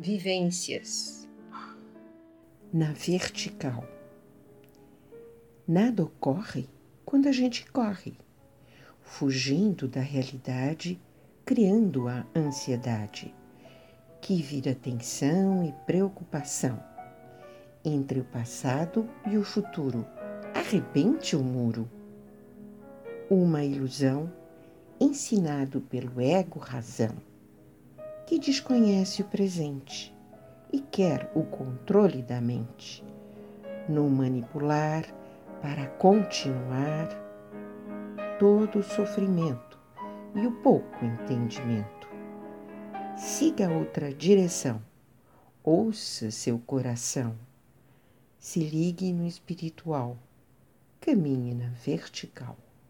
Vivências na vertical. Nada ocorre quando a gente corre, fugindo da realidade, criando a ansiedade, que vira tensão e preocupação. Entre o passado e o futuro, arrebente o muro. Uma ilusão ensinado pelo ego razão que desconhece o presente e quer o controle da mente, no manipular para continuar todo o sofrimento e o pouco entendimento. Siga outra direção, ouça seu coração, se ligue no espiritual, caminhe na vertical.